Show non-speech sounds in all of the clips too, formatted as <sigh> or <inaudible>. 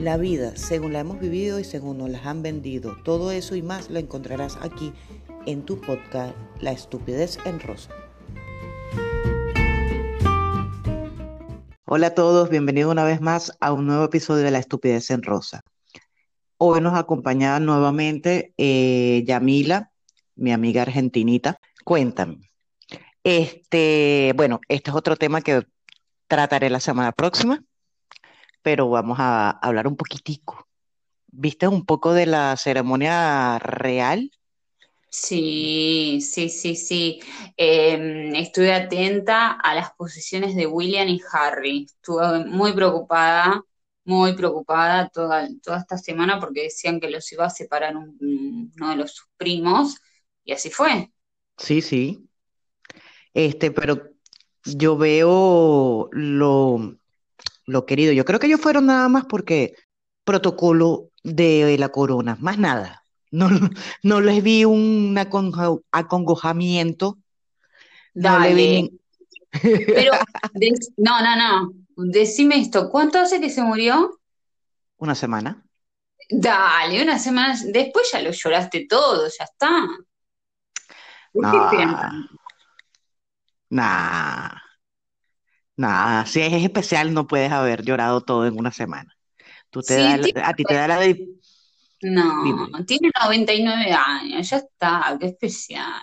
La vida, según la hemos vivido y según nos las han vendido, todo eso y más lo encontrarás aquí en tu podcast La estupidez en rosa. Hola a todos, bienvenidos una vez más a un nuevo episodio de La estupidez en rosa. Hoy nos acompaña nuevamente eh, Yamila, mi amiga argentinita. Cuéntame. Este, bueno, este es otro tema que trataré la semana próxima, pero vamos a hablar un poquitico. ¿Viste un poco de la ceremonia real? Sí, sí, sí, sí. Em, estuve atenta a las posiciones de William y Harry. Estuve muy preocupada, muy preocupada toda, toda esta semana porque decían que los iba a separar uno de los sus primos y así fue. Sí, sí. Este, pero yo veo lo, lo querido. Yo creo que ellos fueron nada más porque protocolo de la corona, más nada. No, no les vi un acongojamiento. No le vi Pero, <laughs> no, no, no. Decime esto, ¿cuánto hace que se murió? Una semana. Dale, una semana. Después ya lo lloraste todo, ya está. no. Nah, nah, si es especial no puedes haber llorado todo en una semana. Tú te a ti te da la de... No, tiene 99 años, ya está, qué especial.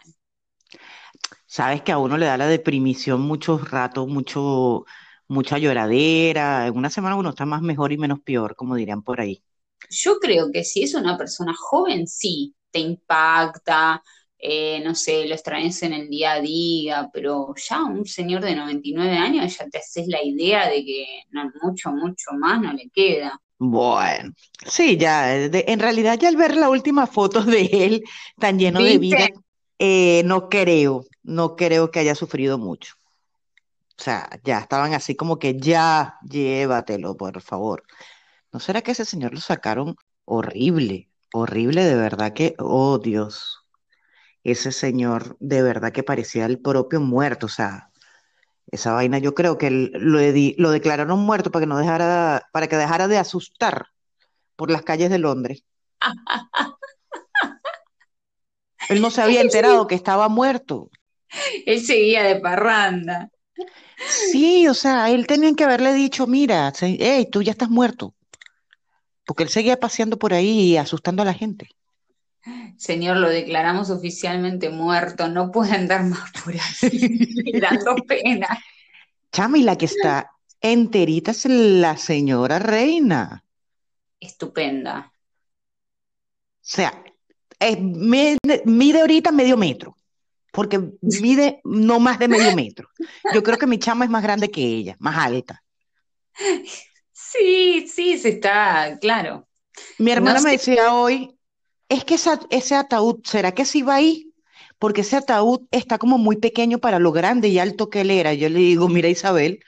Sabes que a uno le da la deprimición muchos ratos, mucho, mucha lloradera. En una semana uno está más mejor y menos peor, como dirían por ahí. Yo creo que si es una persona joven, sí, te impacta, eh, no sé, lo extrañas en el día a día, pero ya un señor de 99 años ya te haces la idea de que no mucho, mucho más no le queda. Bueno, sí, ya, en realidad ya al ver la última foto de él tan lleno de vida, eh, no creo, no creo que haya sufrido mucho. O sea, ya estaban así como que ya, llévatelo, por favor. ¿No será que ese señor lo sacaron horrible, horrible de verdad que, oh Dios, ese señor de verdad que parecía el propio muerto, o sea, esa vaina yo creo que lo, lo declararon muerto para que no dejara, para que dejara de asustar por las calles de Londres. <laughs> Él no se había enterado que estaba muerto. Él seguía de parranda. Sí, o sea, él tenía que haberle dicho, mira, hey, tú ya estás muerto. Porque él seguía paseando por ahí y asustando a la gente. Señor, lo declaramos oficialmente muerto, no puede andar más por ahí, <laughs> dando pena. Chama, y la que está enterita es la señora reina. Estupenda. O sea, mide, ahorita medio metro, porque mide no más de medio metro. Yo creo que mi chama es más grande que ella, más alta. Sí, sí, se está, claro. Mi hermana me decía hoy, es que ese ataúd, ¿será que sí va ahí? Porque ese ataúd está como muy pequeño para lo grande y alto que él era. Yo le digo, mira Isabel,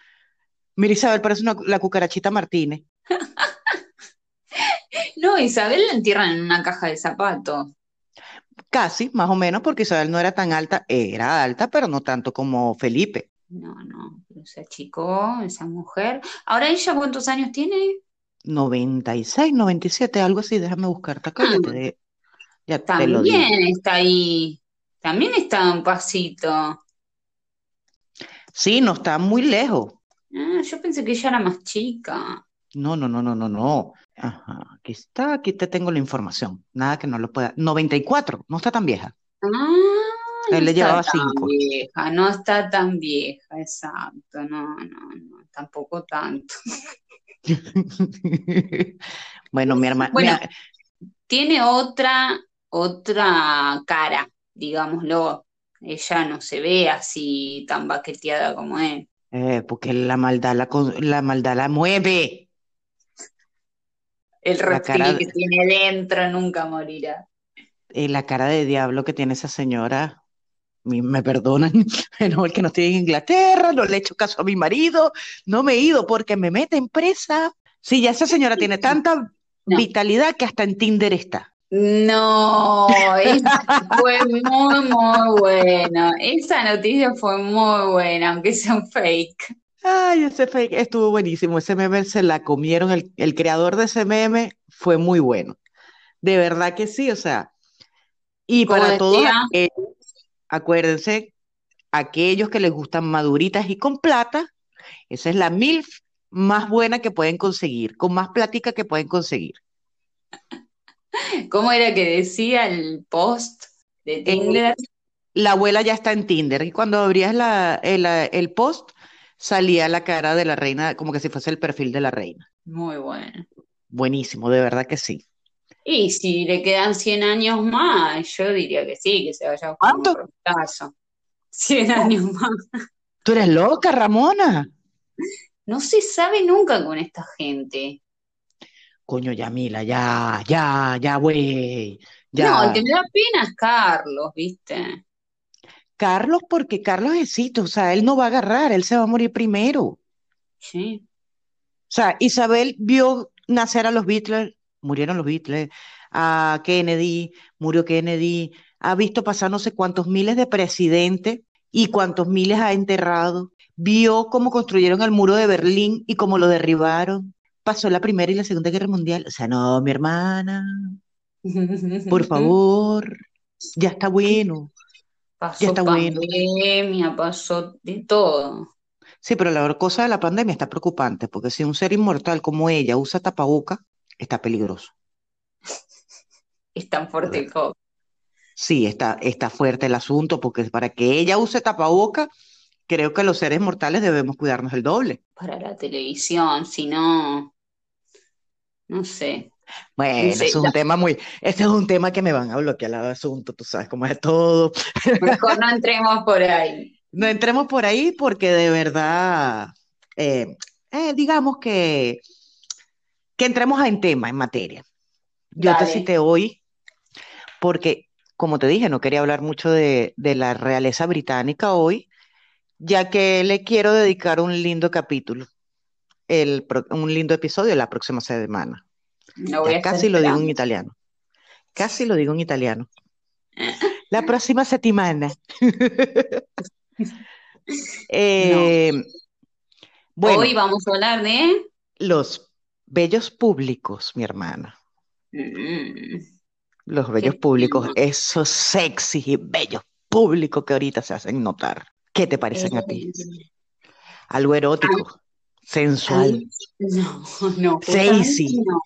mira Isabel, parece una, la cucarachita Martínez. <laughs> no, Isabel la entierran en una caja de zapatos. Casi, más o menos, porque Isabel no era tan alta, era alta, pero no tanto como Felipe. No, no, se achicó esa mujer. Ahora ella, ¿cuántos años tiene? 96, 97, algo así, déjame buscarte acá, <clears throat> ya te, también está ahí, también está un pasito. Sí, no está muy lejos. Ah, yo pensé que ella era más chica. No, no, no, no, no, no. Ajá, aquí está, aquí te tengo la información. Nada que no lo pueda. 94, no está tan vieja. Ah, Él le llevaba cinco. Vieja, no está tan vieja, exacto. No, no, no, tampoco tanto. <laughs> bueno, mi hermana. Bueno, tiene otra otra cara, digámoslo. Ella no se ve así tan baqueteada como él. Eh, porque la maldad la, la maldad la mueve. El reptil que tiene dentro nunca morirá. Eh, la cara de diablo que tiene esa señora, me perdonan, <laughs> el que no estoy en Inglaterra, no le he hecho caso a mi marido, no me he ido porque me mete en presa. Sí, ya esa señora tiene tanta vitalidad que hasta en Tinder está. No, fue muy, muy buena. Esa noticia fue muy buena, aunque sea un fake. Ay, ese fake estuvo buenísimo. Ese meme se la comieron. El, el creador de ese meme fue muy bueno. De verdad que sí, o sea. Y Como para todos aquellos, acuérdense, aquellos que les gustan maduritas y con plata, esa es la MILF más buena que pueden conseguir, con más platica que pueden conseguir. <laughs> ¿cómo era que decía el post de Eh, Tinder? la abuela ya está en Tinder y cuando abrías la, el, el post salía la cara de la reina, como que si fuese el perfil de la reina. Muy bueno. Buenísimo, de verdad que sí. Y si le quedan 100 años más, yo diría que sí, que se vaya a buscar un ¿Cuánto? reemplazo. 100 <laughs> años más. Tú eres loca, Ramona. No se sabe nunca con esta gente. Coño, Yamila, ya, ya, ya, güey, No, el que me da pena es Carlos, ¿viste? Carlos, porque Carlos es cito, o sea, él no va a agarrar, él se va a morir primero. O Sí. sea, Isabel vio nacer a los Beatles, murieron los Beatles, a Kennedy, murió Kennedy, ha visto pasar no sé cuántos miles de presidentes y cuántos miles ha enterrado, vio cómo construyeron el muro de Berlín y cómo lo derribaron, pasó la Primera y la Segunda Guerra Mundial, o sea, no, mi hermana, <laughs> por favor, ya está bueno, ya Pasó está bueno. pandemia, pasó de todo. Sí, pero la cosa de la pandemia está preocupante, porque si un ser inmortal como ella usa tapaboca, está peligroso. <laughs> Es tan fuerte el COVID. Sí, está, está fuerte el asunto, porque para que ella use tapaboca, creo que los seres mortales debemos cuidarnos el doble. Para la televisión, si no, no sé. Bueno, eso es un tema muy, este es un tema que me van a bloquear el asunto, tú sabes cómo es todo. mejor no entremos por ahí. No entremos por ahí porque de verdad, eh, eh, digamos que, que entremos en tema, en materia. Yo te Dale. cité hoy porque, como te dije, no quería hablar mucho de, de la realeza británica hoy, ya que le quiero dedicar un lindo capítulo, el, un lindo episodio la próxima semana. Voy Ya casi lo digo en italiano. Casi lo digo en italiano. <laughs> La próxima settimana. <laughs> Eh, bueno, Hoy vamos a hablar de... los bellos públicos, mi hermana. Mm, Los bellos qué públicos, esos sexy y bellos públicos que ahorita se hacen notar. ¿Qué te parecen a ti? Eh, Algo erótico, sensual, Ay, no, <laughs> no, sexy. no.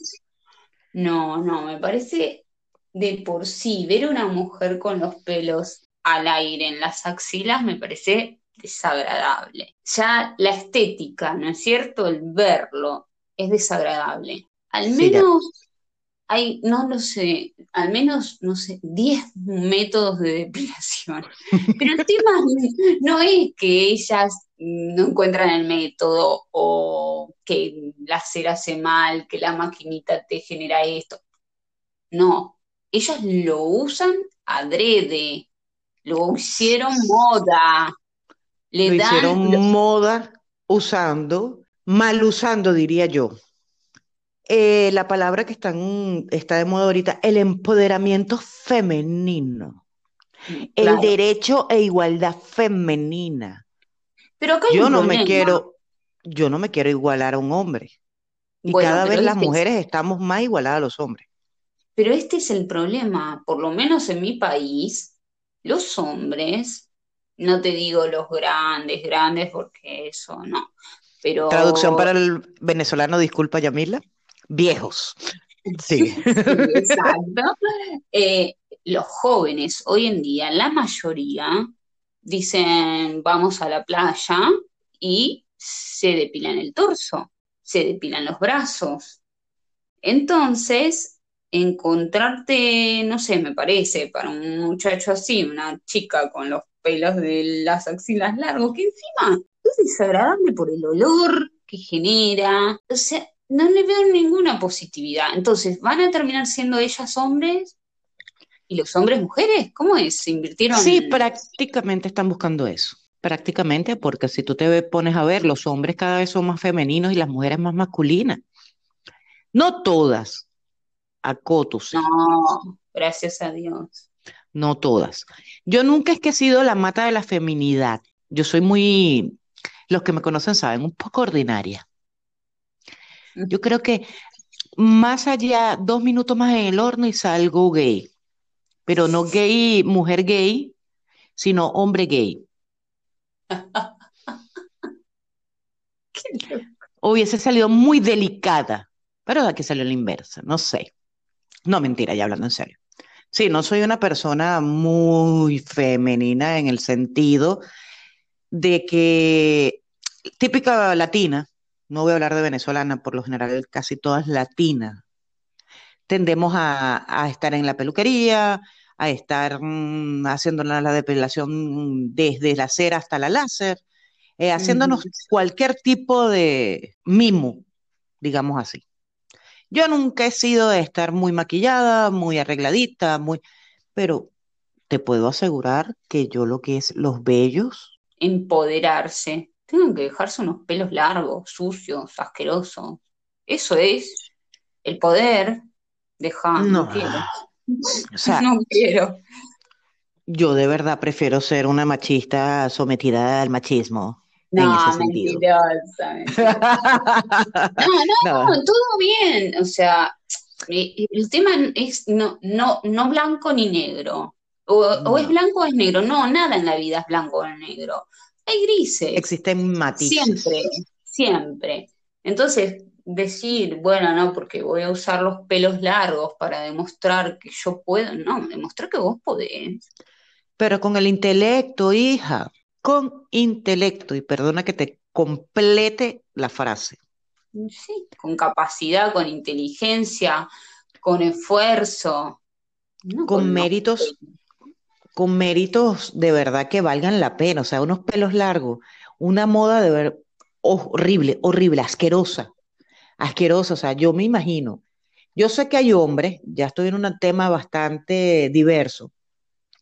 No, no, me parece de por sí ver a una mujer con los pelos al aire en las axilas me parece desagradable. Ya la estética, ¿no es cierto? El verlo es desagradable. Al Sí, menos hay, no lo sé, al menos, no sé, 10 métodos de depilación. <laughs> Pero el tema no es que ellas no encuentran el método o que la cera hace mal, que la maquinita te genera esto. No, ellas lo usan adrede, lo hicieron moda, le Lo dan, hicieron lo- moda usando, mal usando, diría yo. Eh, la palabra que están, está de moda ahorita, el empoderamiento femenino, el derecho e igualdad femenina. Pero Yo no me quiero, yo no me quiero igualar a un hombre. Y Bueno, cada vez las este es- mujeres estamos más igualadas a los hombres. Pero este es el problema, por lo menos en mi país, los hombres, no te digo los grandes, grandes, porque eso no, pero Traducción para el venezolano, disculpa, Yamila. Viejos. Sí. sí, <laughs> exacto. Eh, los jóvenes hoy en día, la mayoría, dicen vamos a la playa y se depilan el torso, se depilan los brazos. Entonces, encontrarte, no sé, me parece, para un muchacho así, una chica con los pelos de las axilas largos, que encima es desagradable por el olor que genera. O sea, no le veo ninguna positividad. Entonces, ¿van a terminar siendo ellas hombres y los hombres mujeres? ¿Cómo es? ¿Se invirtieron? Sí, prácticamente están buscando eso. Prácticamente, porque si tú te pones a ver, los hombres cada vez son más femeninos y las mujeres más masculinas. No todas, acoto sí, No, gracias a Dios. no todas. Yo nunca es que he sido la mata de la feminidad. Yo soy muy los que me conocen saben, un poco ordinaria. Yo creo que más allá, dos minutos más en el horno y salgo gay. Pero no gay, mujer gay, sino hombre gay. <laughs> Hubiese salido muy delicada, pero aquí salió la inversa, no sé. No, mentira, ya hablando en serio. Sí, no soy una persona muy femenina en el sentido de que típica latina, no voy a hablar de venezolana, por lo general casi todas latinas, tendemos a, estar en la peluquería, a estar mm, haciendo la depilación desde la cera hasta la láser, eh, haciéndonos cualquier tipo de mimo, digamos así. Yo nunca he sido de estar muy maquillada, muy arregladita, muy, pero te puedo asegurar que yo lo que es los bellos. Empoderarse tienen que dejarse unos pelos largos, sucios, asquerosos. Eso es el poder. Deja, no, quiero. <laughs> no quiero. Yo de verdad prefiero ser una machista sometida al machismo. No, en ese sentido. <laughs> no, no, todo bien. O sea, el tema es no, no, no blanco ni negro. O, o, es blanco o es negro. No, nada en la vida es blanco o negro hay grises. Existen matices. Siempre, siempre. Entonces, decir, bueno, no, porque voy a usar los pelos largos para demostrar que yo puedo, no, demostrar que vos podés. Pero con el intelecto, hija, con intelecto, y perdona que te complete la frase. Sí, con capacidad, con inteligencia, con esfuerzo. con, méritos con méritos de verdad que valgan la pena, o sea, unos pelos largos, una moda de ver horrible, horrible, asquerosa, asquerosa, o sea, yo me imagino, yo sé que hay hombres, ya estoy en un tema bastante diverso,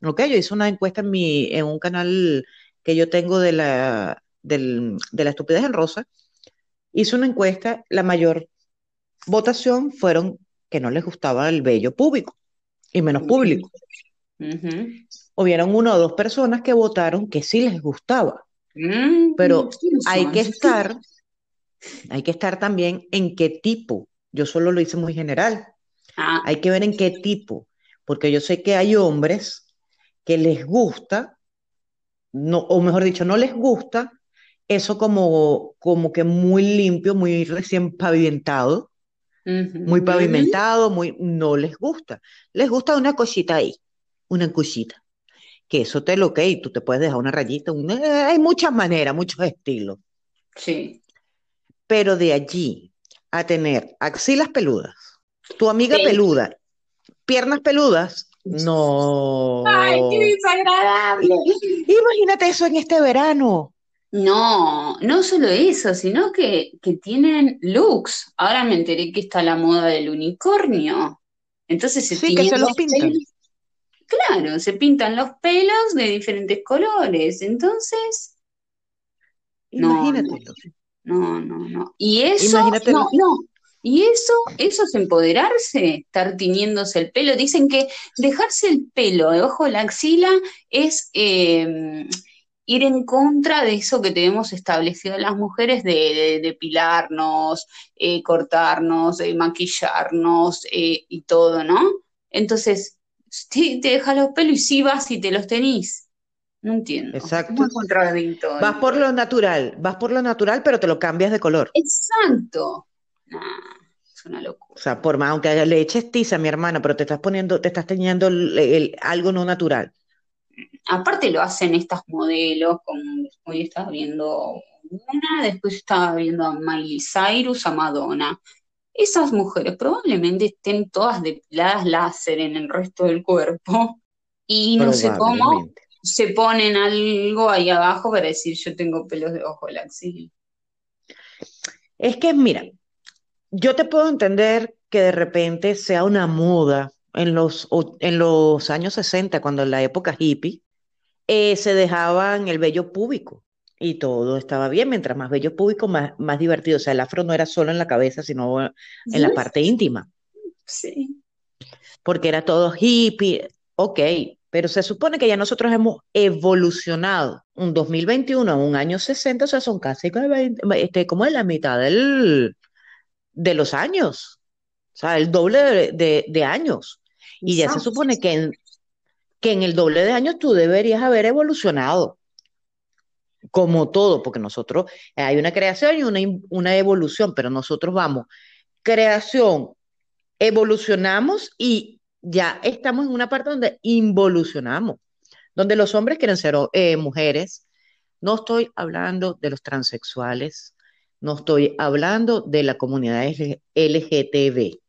¿ok? Yo hice una encuesta en, mi, en un canal que yo tengo de la, de la estupidez en rosa, hice una encuesta, la mayor votación fueron que no les gustaba el vello público y menos público. Hubieron una o dos personas que votaron que sí les gustaba. Mm, pero hay que estar, hay que estar también en qué tipo. Yo solo lo hice muy general. Ah. Hay que ver en qué tipo, porque yo sé que hay hombres que les gusta, no, o mejor dicho, no les gusta eso como, como que muy limpio, muy recién pavimentado, muy pavimentado, muy, no les gusta. Les gusta una cosita ahí una cosita. Que eso te lo que, tú te puedes dejar una rayita, hay muchas maneras, muchos estilos. Sí. Pero de allí a tener axilas peludas, tu amiga peluda, piernas peludas, no. ¡Ay, qué desagradable! Imagínate eso en este verano. No, no solo eso, sino que, que, tienen looks. Ahora me enteré que está la moda del unicornio. Entonces se sí, que se los pintan. Claro, se pintan los pelos de diferentes colores, entonces... Imagínate. No, no, no. Y eso, no, no. Y eso, eso es empoderarse, estar tiñéndose el pelo. Dicen que dejarse el pelo debajo de la axila es em, ir en contra de eso que tenemos establecido las mujeres de, depilarnos, eh, cortarnos, eh, maquillarnos eh, y todo, ¿no? Entonces, te deja los pelos y sí vas y te los tenís. No entiendo. Exacto. Vas por lo natural, vas por lo natural, pero te lo cambias de color. Exacto. es una locura. O sea, por más, aunque le eches tiza a mi hermana, pero te estás poniendo, te estás teniendo algo no natural. Aparte lo hacen estas modelos, como hoy estaba viendo una, después estaba viendo a Miley Cyrus, a Madonna esas mujeres probablemente estén todas depiladas láser en el resto del cuerpo. Y no sé cómo se ponen algo ahí abajo para decir yo tengo pelos de ojo la axila. Es que, mira, yo te puedo entender que de repente sea una moda en los, en los años 60, cuando en la época hippie, eh, se dejaban el vello púbico y todo estaba bien, mientras más bello público, más, más divertido. O sea, el afro no era solo en la cabeza, sino en la parte íntima. Sí. Porque era todo hippie, ok, pero se supone que ya nosotros hemos evolucionado. Un 2021 a un año 60, o sea, son casi este, como en la mitad del, de los años, o sea, el doble de, años. Y ya se supone que en, que en el doble de años tú deberías haber evolucionado, como todo, porque nosotros hay una creación y una, una evolución, pero nosotros vamos, creación, evolucionamos y ya estamos en una parte donde involucionamos, donde los hombres quieren ser eh, mujeres. No estoy hablando de los transexuales, no estoy hablando de la comunidad LGTB.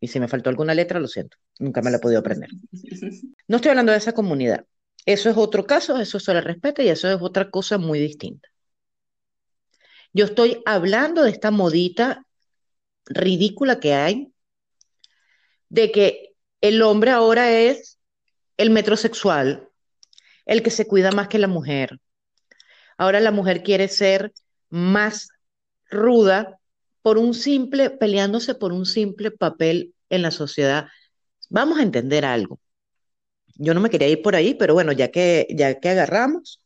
Y si me faltó alguna letra, lo siento, nunca me la he podido aprender. <laughs> No estoy hablando de esa comunidad. Eso es otro caso, eso se le respeta y eso es otra cosa muy distinta. Yo estoy hablando de esta modita ridícula que hay, de que el hombre ahora es el metrosexual, el que se cuida más que la mujer. Ahora la mujer quiere ser más ruda por un simple, peleándose por un simple papel en la sociedad. Vamos a entender algo. Yo no me quería ir por ahí, pero bueno, ya que, ya que agarramos,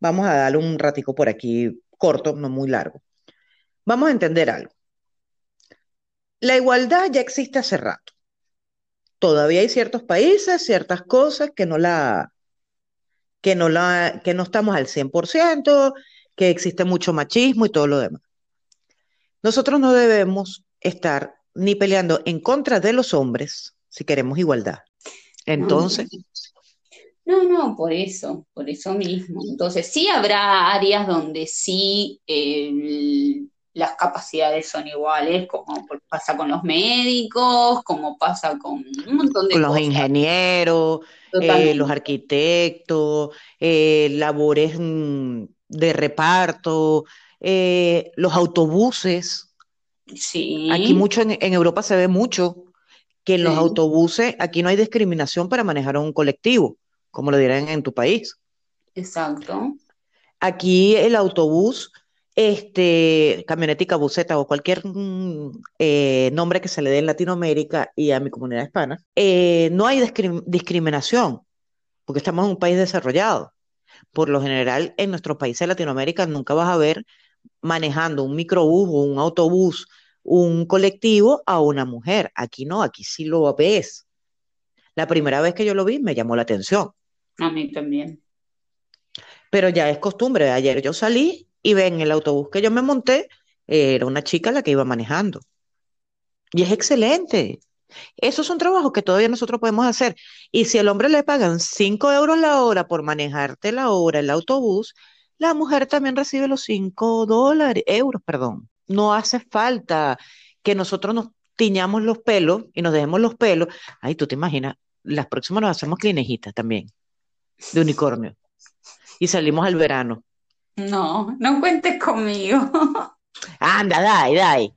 vamos a darle un ratico por aquí, corto, no muy largo. Vamos a entender algo. La igualdad ya existe hace rato todavía hay ciertos países, ciertas cosas que no la, que no la, que no estamos al 100%, que existe mucho machismo y todo lo demás. Nosotros no debemos estar ni peleando en contra de los hombres si queremos igualdad. Entonces. No, no, por eso, por eso mismo. Entonces, sí habrá áreas donde sí el, las capacidades son iguales, como pasa con los médicos, como pasa con un montón de con los ingenieros, eh, los arquitectos, eh, labores mm, de reparto, eh, los autobuses. Sí. Aquí mucho en, Europa se ve mucho que en los autobuses aquí no hay discriminación para manejar un colectivo, como lo dirán en tu país. Exacto. Aquí el autobús este, camionetica, buseta o cualquier mm, eh, nombre que se le dé en Latinoamérica y a mi comunidad hispana, eh, no hay discriminación, porque estamos en un país desarrollado. Por lo general, en nuestros países de Latinoamérica nunca vas a ver manejando un microbús o un autobús, un colectivo a una mujer. Aquí no, aquí sí lo ves. La primera vez que yo lo vi me llamó la atención. A mí también. Pero ya es costumbre. Ayer yo salí y ven, el autobús que yo me monté, era una chica la que iba manejando. Y es excelente. Esos son trabajos que todavía nosotros podemos hacer. Y si al hombre le pagan 5 euros la hora por manejarte la hora el autobús, la mujer también recibe los 5 dólares, euros, perdón. No hace falta que nosotros nos tiñamos los pelos y nos dejemos los pelos. Ay, tú te imaginas, las próximas nos hacemos clinejitas también, de unicornio. Y salimos al verano. No, no cuentes conmigo. Anda, dale, dale,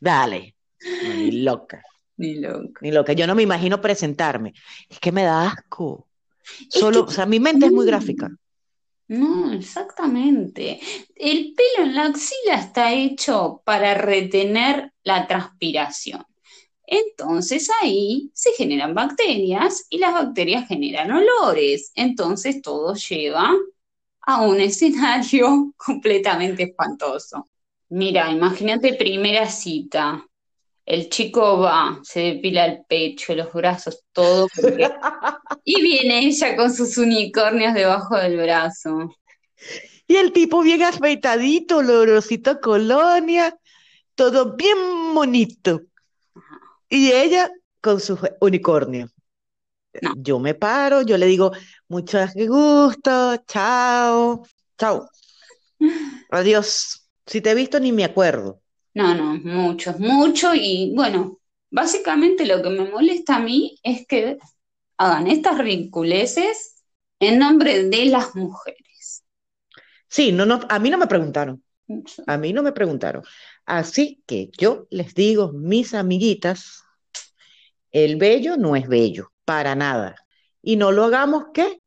dale. ni <laughs> loca. Ni loca. Ni loca. Yo no me imagino presentarme. Es que me da asco. Solo, o sea, mi mente es muy gráfica. No, exactamente. El pelo en la axila está hecho para retener la transpiración. Entonces ahí se generan bacterias y las bacterias generan olores. Entonces todo lleva a un <laughs> escenario completamente espantoso. Mira, imagínate primera cita. El chico va, se depila el pecho, los brazos, todo. <laughs> y viene ella con sus unicornios debajo del brazo. Y el tipo bien afeitadito, olorosito colonia, todo bien bonito. Y ella con su unicornio. Yo me paro, yo le digo, muchas gusto, chao, chao. <laughs> Adiós. Si te he visto ni me acuerdo. No, no, mucho, mucho. Y bueno, básicamente lo que me molesta a mí es que hagan estas ridiculeces en nombre de las mujeres. Sí, no, no, a mí no me preguntaron. A mí no me preguntaron. Así que yo les digo, mis amiguitas, el bello no es bello para nada. Y no lo hagamos qué?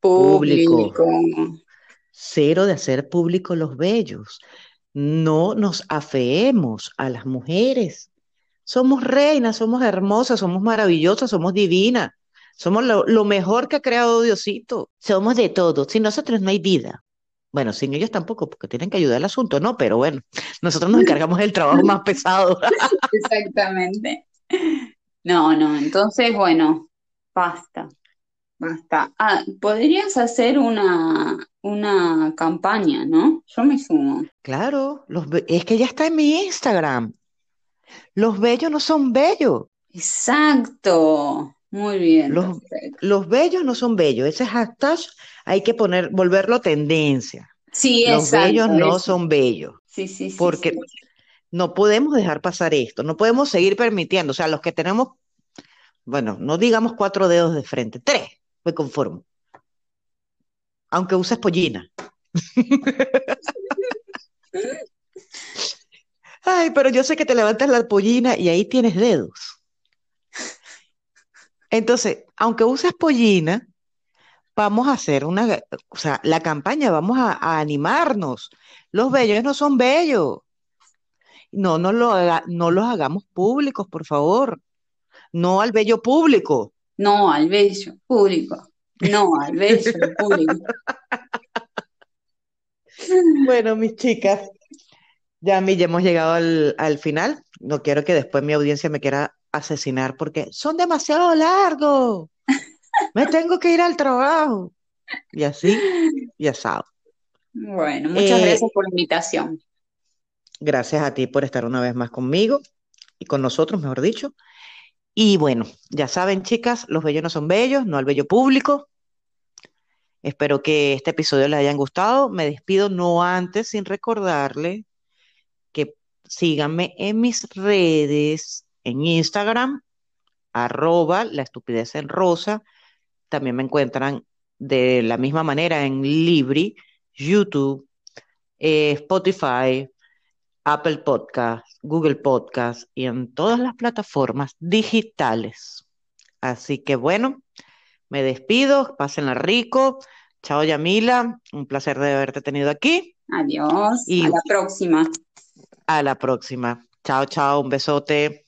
Público. Cero de hacer público los bellos. No nos afeemos a las mujeres. Somos reinas, somos hermosas, somos maravillosas, somos divinas. Somos lo, mejor que ha creado Diosito. Somos de todo. Sin nosotros no hay vida. Bueno, sin ellos tampoco, porque tienen que ayudar al asunto, ¿no? Pero bueno, nosotros nos encargamos del trabajo más pesado. <laughs> Exactamente. No, no, entonces, bueno, basta, basta. Ah, podrías hacer una, una campaña, ¿no? Yo me sumo. Claro, los, es que ya está en mi Instagram. Los bellos no son bellos. Exacto. Muy bien. Los, los bellos no son bellos. Ese hashtag hay que poner, volverlo tendencia. Sí, Los bellos no son bellos. Sí, sí, sí. Porque no podemos dejar pasar esto. No podemos seguir permitiendo. O sea, los que tenemos, bueno, no digamos cuatro dedos de frente, tres, me conformo. Aunque uses pollina. <laughs> Ay, pero yo sé que te levantas la pollina y ahí tienes dedos. Entonces, aunque uses pollina, vamos a hacer una, o sea, la campaña, vamos a, animarnos. Los bellos no son bellos. No, no, lo no los hagamos públicos, por favor. No al bello público. No al bello público. No al bello público. <laughs> Bueno, mis chicas, ya, ya hemos llegado al, al final. No quiero que después mi audiencia me quiera asesinar porque son demasiado largos. Me tengo que ir al trabajo. Y así, ya sabes. Bueno, muchas eh, gracias por la invitación. Gracias a ti por estar una vez más conmigo y con nosotros, mejor dicho. Y bueno, ya saben, chicas, los bellos no son bellos, no al bello público. Espero que este episodio les hayan gustado. Me despido no antes sin recordarle que síganme en mis redes en Instagram, arroba la estupidez en rosa. También me encuentran de la misma manera en Libri, YouTube, eh, Spotify, Apple Podcast, Google Podcast y en todas las plataformas digitales. Así que bueno, me despido, pásenla rico. Chao Yamila, un placer de haberte tenido aquí. Adiós, y a la próxima. A la próxima. Chao, chao, un besote.